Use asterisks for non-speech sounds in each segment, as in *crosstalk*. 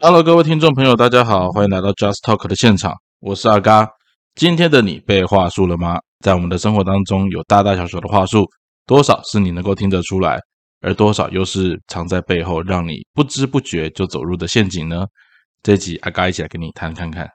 Hello，各位听众朋友，大家好，欢迎来到 Just Talk 的现场，我是阿嘎。今天的你被话术了吗？在我们的生活当中，有大大小小的话术，多少是你能够听得出来，而多少又是藏在背后，让你不知不觉就走入的陷阱呢？这集阿嘎一起来跟你谈看看。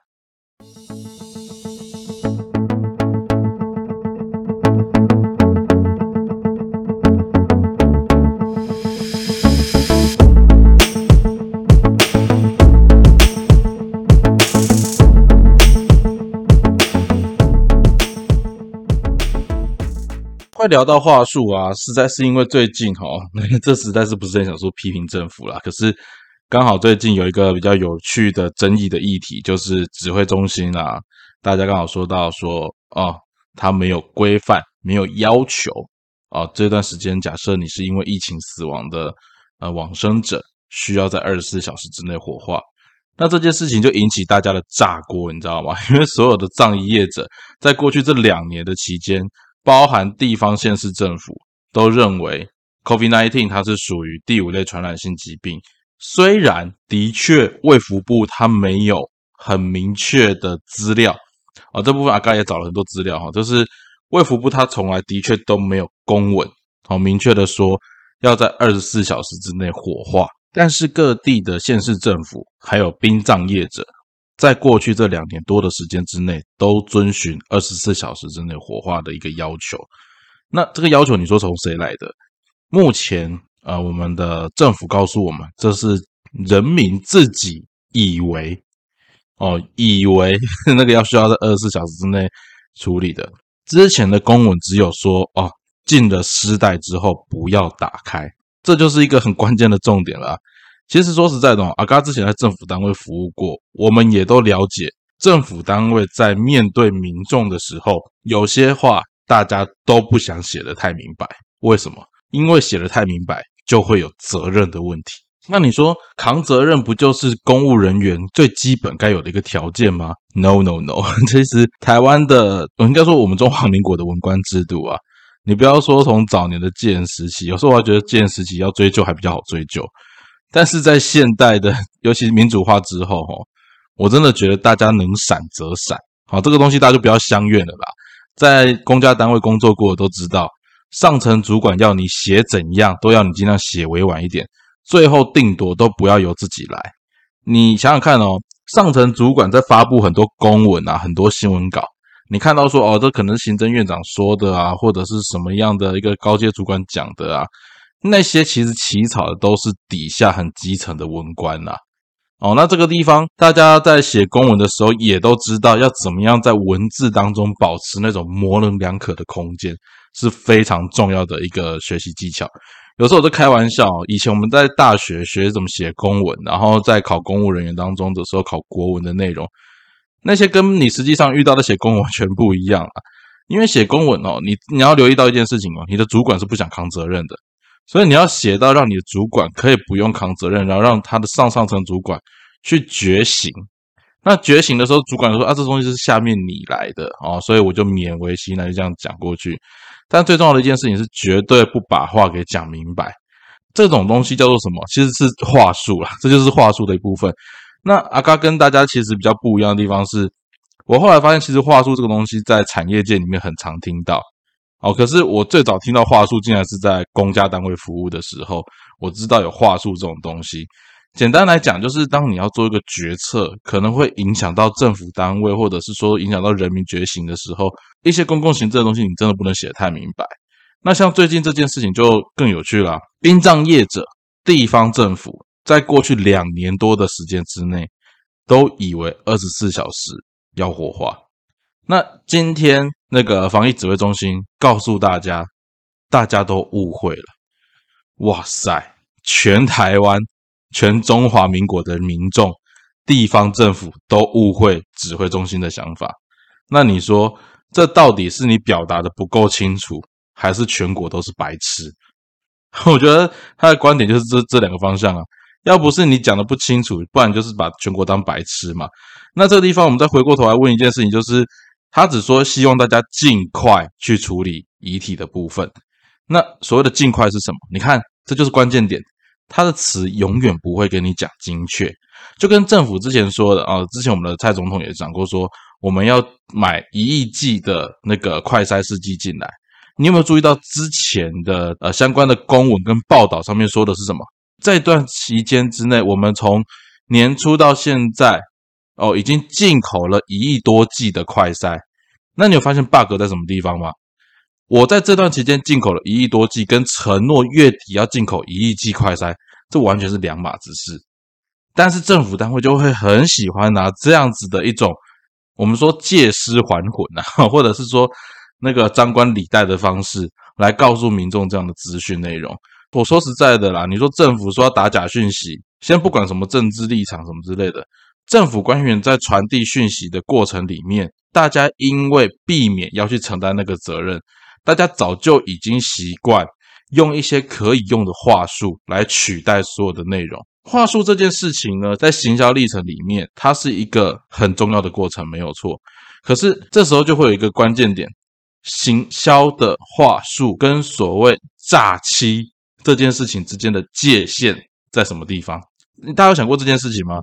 会聊到话术啊，实在是因为最近哈，*laughs* 这实在是不是很想说批评政府啦。可是刚好最近有一个比较有趣的争议的议题，就是指挥中心啊，大家刚好说到说哦，他没有规范，没有要求啊，这段时间假设你是因为疫情死亡的呃往生者，需要在二十四小时之内火化，那这件事情就引起大家的炸锅，你知道吗？*laughs* 因为所有的葬仪业者在过去这两年的期间。包含地方县市政府都认为，COVID-19 它是属于第五类传染性疾病。虽然的确卫福部它没有很明确的资料啊，这部分阿刚也找了很多资料哈，就是卫福部它从来的确都没有公文好明确的说要在二十四小时之内火化。但是各地的县市政府还有殡葬业者。在过去这两年多的时间之内，都遵循二十四小时之内火化的一个要求。那这个要求，你说从谁来的？目前，呃，我们的政府告诉我们，这是人民自己以为，哦，以为 *laughs* 那个要需要在二十四小时之内处理的。之前的公文只有说，哦，进了尸袋之后不要打开，这就是一个很关键的重点了。其实说实在的，阿嘎之前在政府单位服务过，我们也都了解，政府单位在面对民众的时候，有些话大家都不想写的太明白。为什么？因为写的太明白，就会有责任的问题。那你说扛责任不就是公务人员最基本该有的一个条件吗？No No No，*laughs* 其实台湾的，应该说我们中华民国的文官制度啊，你不要说从早年的建时期，有时候我还觉得建时期要追究还比较好追究。但是在现代的，*laughs* 尤其民主化之后，哈，我真的觉得大家能闪则闪，好，这个东西大家就不要相怨了吧。在公家单位工作过的都知道，上层主管要你写怎样，都要你尽量写委婉一点，最后定夺都不要由自己来。你想想看哦，上层主管在发布很多公文啊，很多新闻稿，你看到说哦，这可能是行政院长说的啊，或者是什么样的一个高阶主管讲的啊。那些其实起草的都是底下很基层的文官呐，哦，那这个地方大家在写公文的时候也都知道要怎么样在文字当中保持那种模棱两可的空间是非常重要的一个学习技巧。有时候我都开玩笑，以前我们在大学学怎么写公文，然后在考公务人员当中的时候考国文的内容，那些跟你实际上遇到的写公文全不一样啊。因为写公文哦，你你要留意到一件事情哦，你的主管是不想扛责任的。所以你要写到让你的主管可以不用扛责任，然后让他的上上层主管去觉醒。那觉醒的时候，主管说：“啊，这东西是下面你来的哦，所以我就勉为其难就这样讲过去。”但最重要的一件事情是，绝对不把话给讲明白。这种东西叫做什么？其实是话术啦，这就是话术的一部分。那阿嘎跟大家其实比较不一样的地方是，我后来发现，其实话术这个东西在产业界里面很常听到。哦，可是我最早听到话术，竟然是在公家单位服务的时候，我知道有话术这种东西。简单来讲，就是当你要做一个决策，可能会影响到政府单位，或者是说影响到人民觉醒的时候，一些公共行政的东西，你真的不能写太明白。那像最近这件事情就更有趣了，殡葬业者、地方政府在过去两年多的时间之内，都以为二十四小时要火化。那今天。那个防疫指挥中心告诉大家，大家都误会了。哇塞，全台湾、全中华民国的民众、地方政府都误会指挥中心的想法。那你说，这到底是你表达的不够清楚，还是全国都是白痴？*laughs* 我觉得他的观点就是这这两个方向啊。要不是你讲的不清楚，不然就是把全国当白痴嘛。那这个地方，我们再回过头来问一件事情，就是。他只说希望大家尽快去处理遗体的部分。那所谓的尽快是什么？你看，这就是关键点。他的词永远不会跟你讲精确，就跟政府之前说的啊，之前我们的蔡总统也讲过，说我们要买一亿剂的那个快筛试剂进来。你有没有注意到之前的呃相关的公文跟报道上面说的是什么？这段期间之内，我们从年初到现在哦，已经进口了一亿多剂的快筛。那你有发现 bug 在什么地方吗？我在这段期间进口了一亿多剂，跟承诺月底要进口一亿剂快筛，这完全是两码子事。但是政府单位就会很喜欢拿这样子的一种，我们说借尸还魂啊，或者是说那个张冠李戴的方式来告诉民众这样的资讯内容。我说实在的啦，你说政府说要打假讯息，先不管什么政治立场什么之类的，政府官员在传递讯息的过程里面，大家因为避免要去承担那个责任。大家早就已经习惯用一些可以用的话术来取代所有的内容。话术这件事情呢，在行销历程里面，它是一个很重要的过程，没有错。可是这时候就会有一个关键点：行销的话术跟所谓诈欺这件事情之间的界限在什么地方？大家有想过这件事情吗？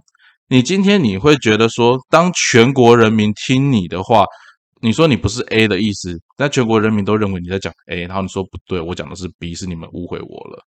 你今天你会觉得说，当全国人民听你的话？你说你不是 A 的意思，但全国人民都认为你在讲 A，然后你说不对，我讲的是 B，是你们误会我了。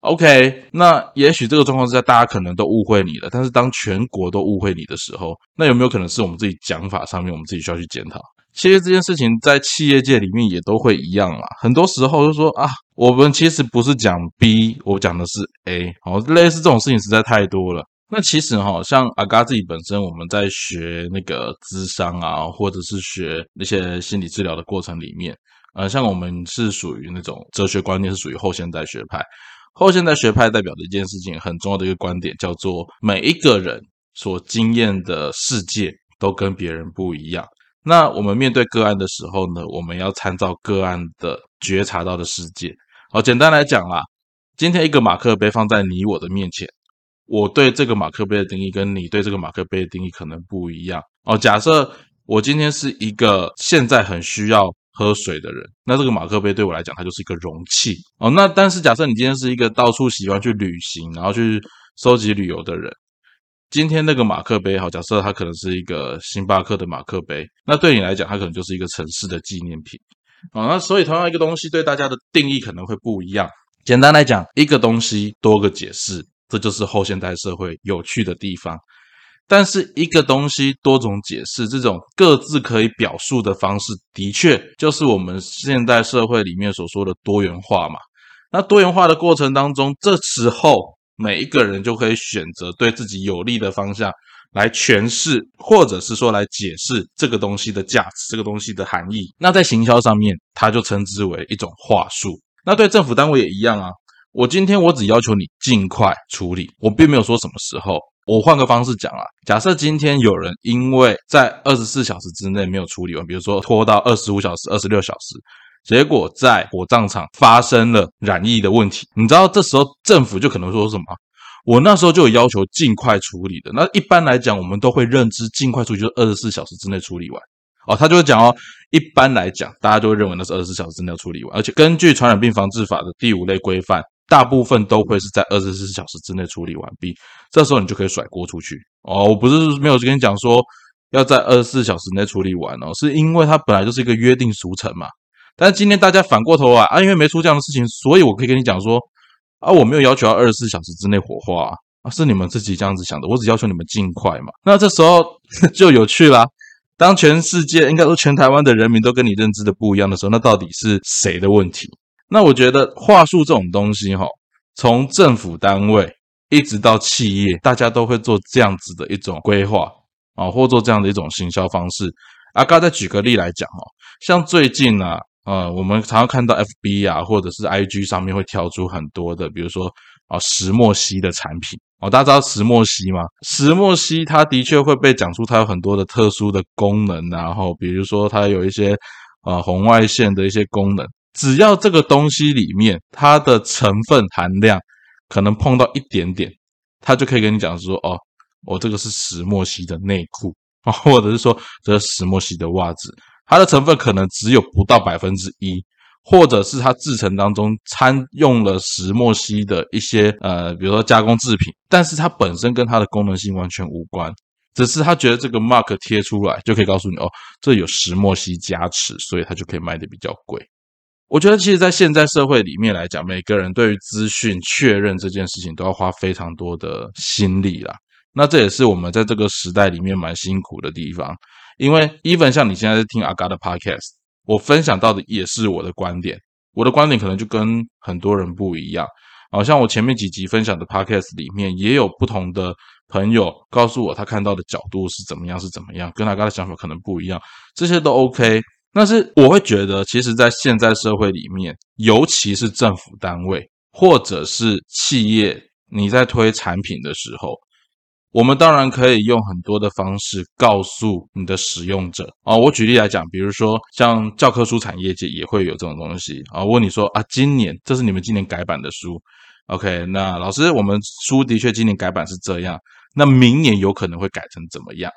OK，那也许这个状况之下，大家可能都误会你了。但是当全国都误会你的时候，那有没有可能是我们自己讲法上面，我们自己需要去检讨？其实这件事情在企业界里面也都会一样啦。很多时候就说啊，我们其实不是讲 B，我讲的是 A，好，类似这种事情实在太多了。那其实哈，像阿嘎自己本身，我们在学那个智商啊，或者是学那些心理治疗的过程里面，呃，像我们是属于那种哲学观念是属于后现代学派。后现代学派代表的一件事情，很重要的一个观点叫做，每一个人所经验的世界都跟别人不一样。那我们面对个案的时候呢，我们要参照个案的觉察到的世界。好，简单来讲啦，今天一个马克杯放在你我的面前。我对这个马克杯的定义跟你对这个马克杯的定义可能不一样哦。假设我今天是一个现在很需要喝水的人，那这个马克杯对我来讲，它就是一个容器哦。那但是假设你今天是一个到处喜欢去旅行，然后去收集旅游的人，今天那个马克杯，好，假设它可能是一个星巴克的马克杯，那对你来讲，它可能就是一个城市的纪念品啊。那所以同样一个东西对大家的定义可能会不一样。简单来讲，一个东西多个解释。这就是后现代社会有趣的地方，但是一个东西多种解释，这种各自可以表述的方式，的确就是我们现代社会里面所说的多元化嘛。那多元化的过程当中，这时候每一个人就可以选择对自己有利的方向来诠释，或者是说来解释这个东西的价值、这个东西的含义。那在行销上面，它就称之为一种话术。那对政府单位也一样啊。我今天我只要求你尽快处理，我并没有说什么时候。我换个方式讲啊，假设今天有人因为在二十四小时之内没有处理完，比如说拖到二十五小时、二十六小时，结果在火葬场发生了染疫的问题，你知道这时候政府就可能说什么？我那时候就有要求尽快处理的。那一般来讲，我们都会认知尽快处理就是二十四小时之内处理完。哦，他就会讲哦，一般来讲，大家就会认为那是二十四小时之内要处理完，而且根据传染病防治法的第五类规范。大部分都会是在二十四小时之内处理完毕，这时候你就可以甩锅出去哦。我不是没有跟你讲说要在二十四小时内处理完哦，是因为它本来就是一个约定俗成嘛。但是今天大家反过头来啊，因为没出这样的事情，所以我可以跟你讲说啊，我没有要求要二十四小时之内火化啊，是你们自己这样子想的，我只要求你们尽快嘛。那这时候 *laughs* 就有趣啦。当全世界应该说全台湾的人民都跟你认知的不一样的时候，那到底是谁的问题？那我觉得话术这种东西，哈，从政府单位一直到企业，大家都会做这样子的一种规划啊，或做这样的一种行销方式。啊，刚再举个例来讲，哈，像最近呢，呃，我们常常看到 FB 啊，或者是 IG 上面会跳出很多的，比如说啊，石墨烯的产品哦，大家知道石墨烯吗？石墨烯它的确会被讲出它有很多的特殊的功能，然后比如说它有一些啊红外线的一些功能。只要这个东西里面它的成分含量可能碰到一点点，他就可以跟你讲说：“哦，我这个是石墨烯的内裤，*laughs* 或者是说这是石墨烯的袜子，它的成分可能只有不到百分之一，或者是它制成当中掺用了石墨烯的一些呃，比如说加工制品，但是它本身跟它的功能性完全无关，只是他觉得这个 mark 贴出来就可以告诉你哦，这有石墨烯加持，所以它就可以卖的比较贵。我觉得其实，在现在社会里面来讲，每个人对于资讯确认这件事情都要花非常多的心力啦。那这也是我们在这个时代里面蛮辛苦的地方，因为 even 像你现在在听阿嘎的 podcast。我分享到的也是我的观点，我的观点可能就跟很多人不一样。好像我前面几集分享的 podcast 里面，也有不同的朋友告诉我他看到的角度是怎么样，是怎么样，跟阿嘎的想法可能不一样，这些都 OK。但是我会觉得，其实，在现在社会里面，尤其是政府单位或者是企业，你在推产品的时候。我们当然可以用很多的方式告诉你的使用者啊。我举例来讲，比如说像教科书产业界也会有这种东西啊。我问你说啊，今年这是你们今年改版的书，OK？那老师，我们书的确今年改版是这样，那明年有可能会改成怎么样？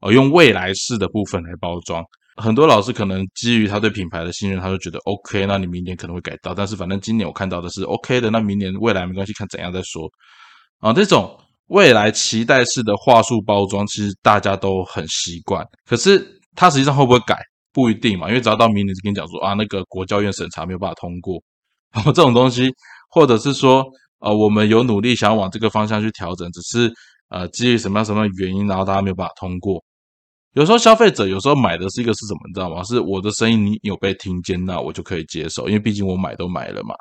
哦，用未来式的部分来包装。很多老师可能基于他对品牌的信任，他就觉得 OK，那你明年可能会改到，但是反正今年我看到的是 OK 的，那明年未来没关系，看怎样再说啊。这种。未来期待式的话术包装，其实大家都很习惯。可是它实际上会不会改，不一定嘛。因为只要到明年就跟你讲说啊，那个国教院审查没有办法通过，然后这种东西，或者是说呃，我们有努力想要往这个方向去调整，只是呃基于什么样什么样的原因，然后大家没有办法通过。有时候消费者有时候买的是一个是什么，你知道吗？是我的声音你有被听见，那我就可以接受，因为毕竟我买都买了嘛。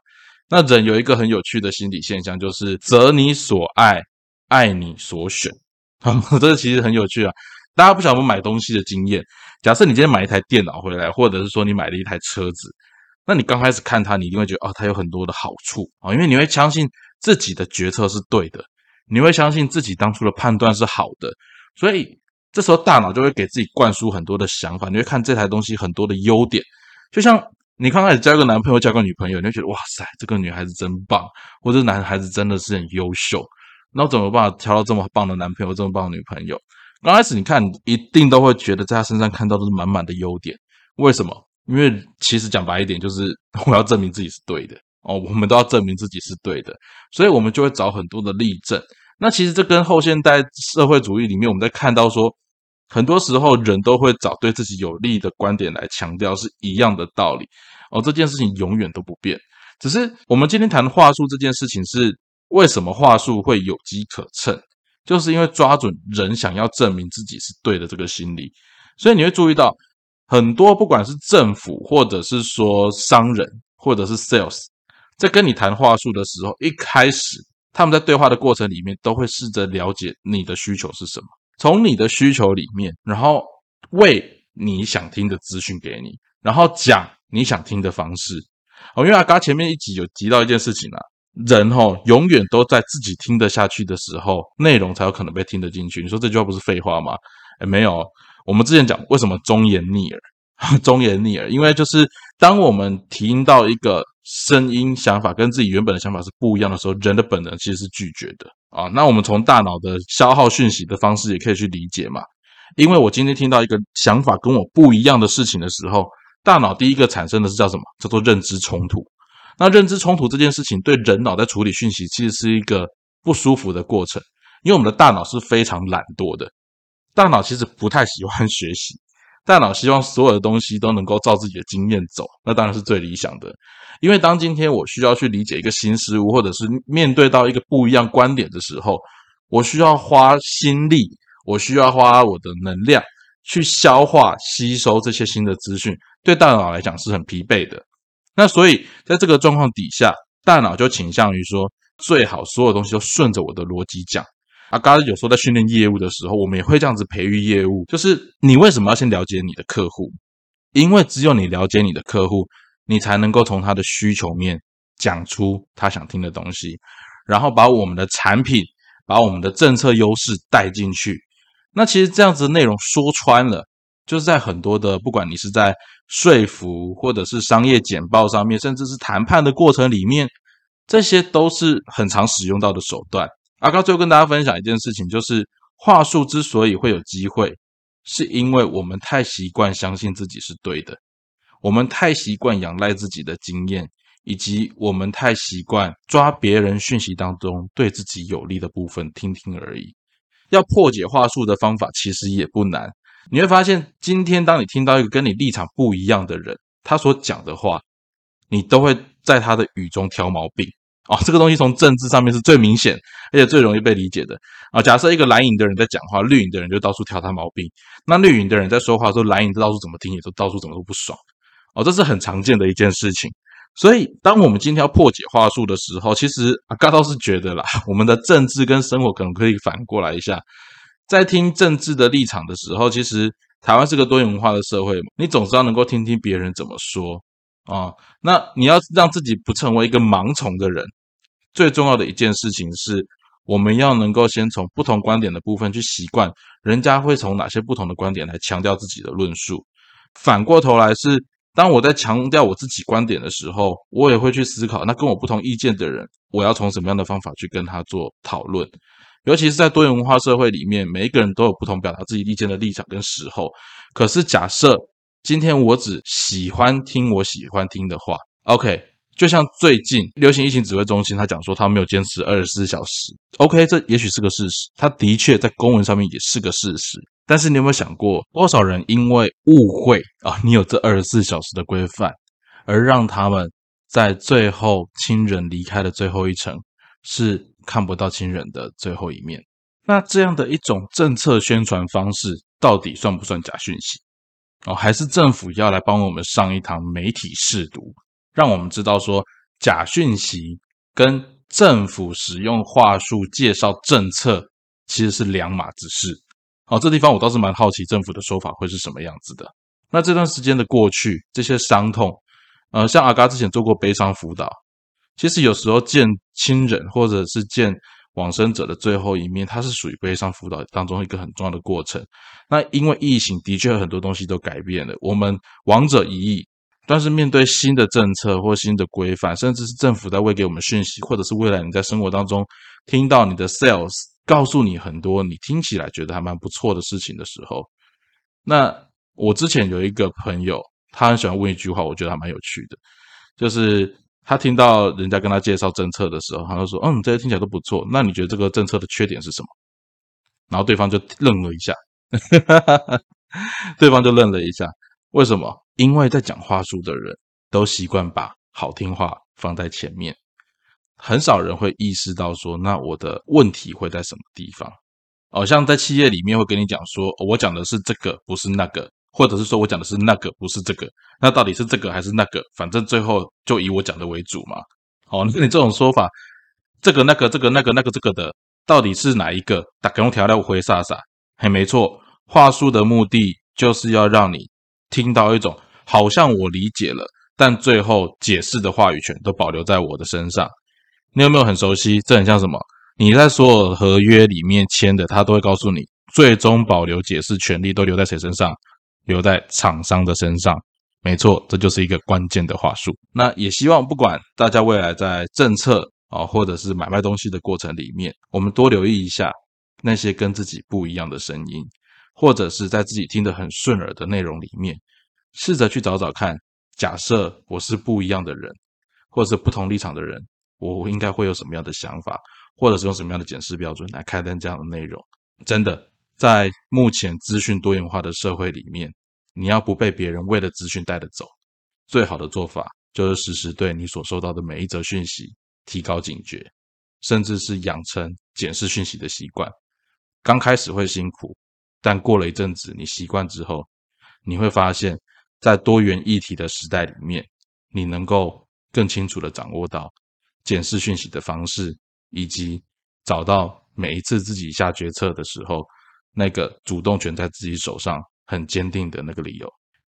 那人有一个很有趣的心理现象，就是择你所爱。爱你所选，*laughs* 这个其实很有趣啊！大家不晓得买东西的经验。假设你今天买一台电脑回来，或者是说你买了一台车子，那你刚开始看它，你一定会觉得哦，它有很多的好处啊，因为你会相信自己的决策是对的，你会相信自己当初的判断是好的，所以这时候大脑就会给自己灌输很多的想法。你会看这台东西很多的优点，就像你刚开始交个男朋友、交个女朋友，你会觉得哇塞，这个女孩子真棒，或者男孩子真的是很优秀。那我怎么办挑到这么棒的男朋友，这么棒的女朋友？刚开始你看，一定都会觉得在他身上看到都是满满的优点。为什么？因为其实讲白一点，就是我要证明自己是对的哦。我们都要证明自己是对的，所以我们就会找很多的例证。那其实这跟后现代社会主义里面我们在看到说，很多时候人都会找对自己有利的观点来强调，是一样的道理哦。这件事情永远都不变，只是我们今天谈话术这件事情是。为什么话术会有机可乘？就是因为抓准人想要证明自己是对的这个心理，所以你会注意到很多不管是政府或者是说商人或者是 sales，在跟你谈话术的时候，一开始他们在对话的过程里面都会试着了解你的需求是什么，从你的需求里面，然后喂你想听的资讯给你，然后讲你想听的方式。哦，因为阿刚前面一集有提到一件事情啊。人哈永远都在自己听得下去的时候，内容才有可能被听得进去。你说这句话不是废话吗？哎，没有。我们之前讲为什么忠言逆耳，*laughs* 忠言逆耳，因为就是当我们听到一个声音、想法跟自己原本的想法是不一样的时候，人的本能其实是拒绝的啊。那我们从大脑的消耗讯息的方式也可以去理解嘛。因为我今天听到一个想法跟我不一样的事情的时候，大脑第一个产生的是叫什么？叫做认知冲突。那认知冲突这件事情，对人脑在处理讯息，其实是一个不舒服的过程，因为我们的大脑是非常懒惰的，大脑其实不太喜欢学习，大脑希望所有的东西都能够照自己的经验走，那当然是最理想的。因为当今天我需要去理解一个新事物，或者是面对到一个不一样观点的时候，我需要花心力，我需要花我的能量去消化吸收这些新的资讯，对大脑来讲是很疲惫的。那所以，在这个状况底下，大脑就倾向于说，最好所有东西都顺着我的逻辑讲。啊，刚刚有说在训练业务的时候，我们也会这样子培育业务，就是你为什么要先了解你的客户？因为只有你了解你的客户，你才能够从他的需求面讲出他想听的东西，然后把我们的产品、把我们的政策优势带进去。那其实这样子的内容说穿了。就是在很多的，不管你是在说服，或者是商业简报上面，甚至是谈判的过程里面，这些都是很常使用到的手段。阿高最后跟大家分享一件事情，就是话术之所以会有机会，是因为我们太习惯相信自己是对的。我们太习惯仰赖自己的经验，以及我们太习惯抓别人讯息当中对自己有利的部分听听而已。要破解话术的方法其实也不难，你会发现，今天当你听到一个跟你立场不一样的人，他所讲的话，你都会在他的语中挑毛病。哦，这个东西从政治上面是最明显，而且最容易被理解的啊。假设一个蓝营的人在讲话，绿营的人就到处挑他毛病；那绿营的人在说话的时候，蓝营到处怎么听，也都到处怎么都不爽。哦，这是很常见的一件事情。所以，当我们今天要破解话术的时候，其实阿嘎倒是觉得啦，*laughs* 我们的政治跟生活可能可以反过来一下。在听政治的立场的时候，其实台湾是个多元文化的社会，你总是要能够听听别人怎么说。啊，那你要让自己不成为一个盲从的人，最重要的一件事情是，我们要能够先从不同观点的部分去习惯，人家会从哪些不同的观点来强调自己的论述。反过头来是，当我在强调我自己观点的时候，我也会去思考，那跟我不同意见的人，我要从什么样的方法去跟他做讨论。尤其是在多元文化社会里面，每一个人都有不同表达自己意见的立场跟时候。可是假设。今天我只喜欢听我喜欢听的话，OK。就像最近流行疫情指挥中心他讲说，他没有坚持二十四小时，OK。这也许是个事实，他的确在公文上面也是个事实。但是你有没有想过，多少人因为误会啊，你有这二十四小时的规范，而让他们在最后亲人离开的最后一程，是看不到亲人的最后一面？那这样的一种政策宣传方式，到底算不算假讯息？哦，还是政府要来帮我们上一堂媒体试读，让我们知道说假讯息跟政府使用话术介绍政策其实是两码子事。好，这地方我倒是蛮好奇政府的说法会是什么样子的。那这段时间的过去，这些伤痛，呃，像阿嘎之前做过悲伤辅导，其实有时候见亲人或者是见。往生者的最后一面，它是属于悲伤辅导当中一个很重要的过程。那因为疫情的确很多东西都改变了，我们亡者已矣，但是面对新的政策或新的规范，甚至是政府在喂给我们讯息，或者是未来你在生活当中听到你的 sales 告诉你很多你听起来觉得还蛮不错的事情的时候，那我之前有一个朋友，他很喜欢问一句话，我觉得还蛮有趣的，就是。他听到人家跟他介绍政策的时候，他就说：“嗯，这些听起来都不错。那你觉得这个政策的缺点是什么？”然后对方就愣了一下，*laughs* 对方就愣了一下。为什么？因为在讲话术的人都习惯把好听话放在前面，很少人会意识到说，那我的问题会在什么地方？哦，像在企业里面会跟你讲说，我讲的是这个，不是那个。或者是说我讲的是那个，不是这个，那到底是这个还是那个？反正最后就以我讲的为主嘛。好，那你这种说法，这个、那个、这个、那个、那个、这个的，到底是哪一个？打用调料回撒撒，嘿，没错，话术的目的就是要让你听到一种好像我理解了，但最后解释的话语权都保留在我的身上。你有没有很熟悉？这很像什么？你在所有合约里面签的，他都会告诉你，最终保留解释权利都留在谁身上？留在厂商的身上，没错，这就是一个关键的话术。那也希望不管大家未来在政策啊，或者是买卖东西的过程里面，我们多留意一下那些跟自己不一样的声音，或者是在自己听得很顺耳的内容里面，试着去找找看。假设我是不一样的人，或者是不同立场的人，我应该会有什么样的想法，或者是用什么样的检视标准来开单这样的内容？真的。在目前资讯多元化的社会里面，你要不被别人为了资讯带着走，最好的做法就是时时对你所收到的每一则讯息提高警觉，甚至是养成检视讯息的习惯。刚开始会辛苦，但过了一阵子，你习惯之后，你会发现，在多元议题的时代里面，你能够更清楚的掌握到检视讯息的方式，以及找到每一次自己下决策的时候。那个主动权在自己手上很坚定的那个理由。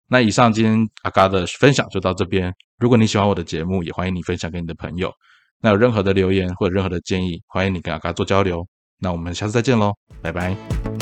那以上今天阿嘎的分享就到这边。如果你喜欢我的节目，也欢迎你分享给你的朋友。那有任何的留言或者任何的建议，欢迎你跟阿嘎做交流。那我们下次再见喽，拜拜。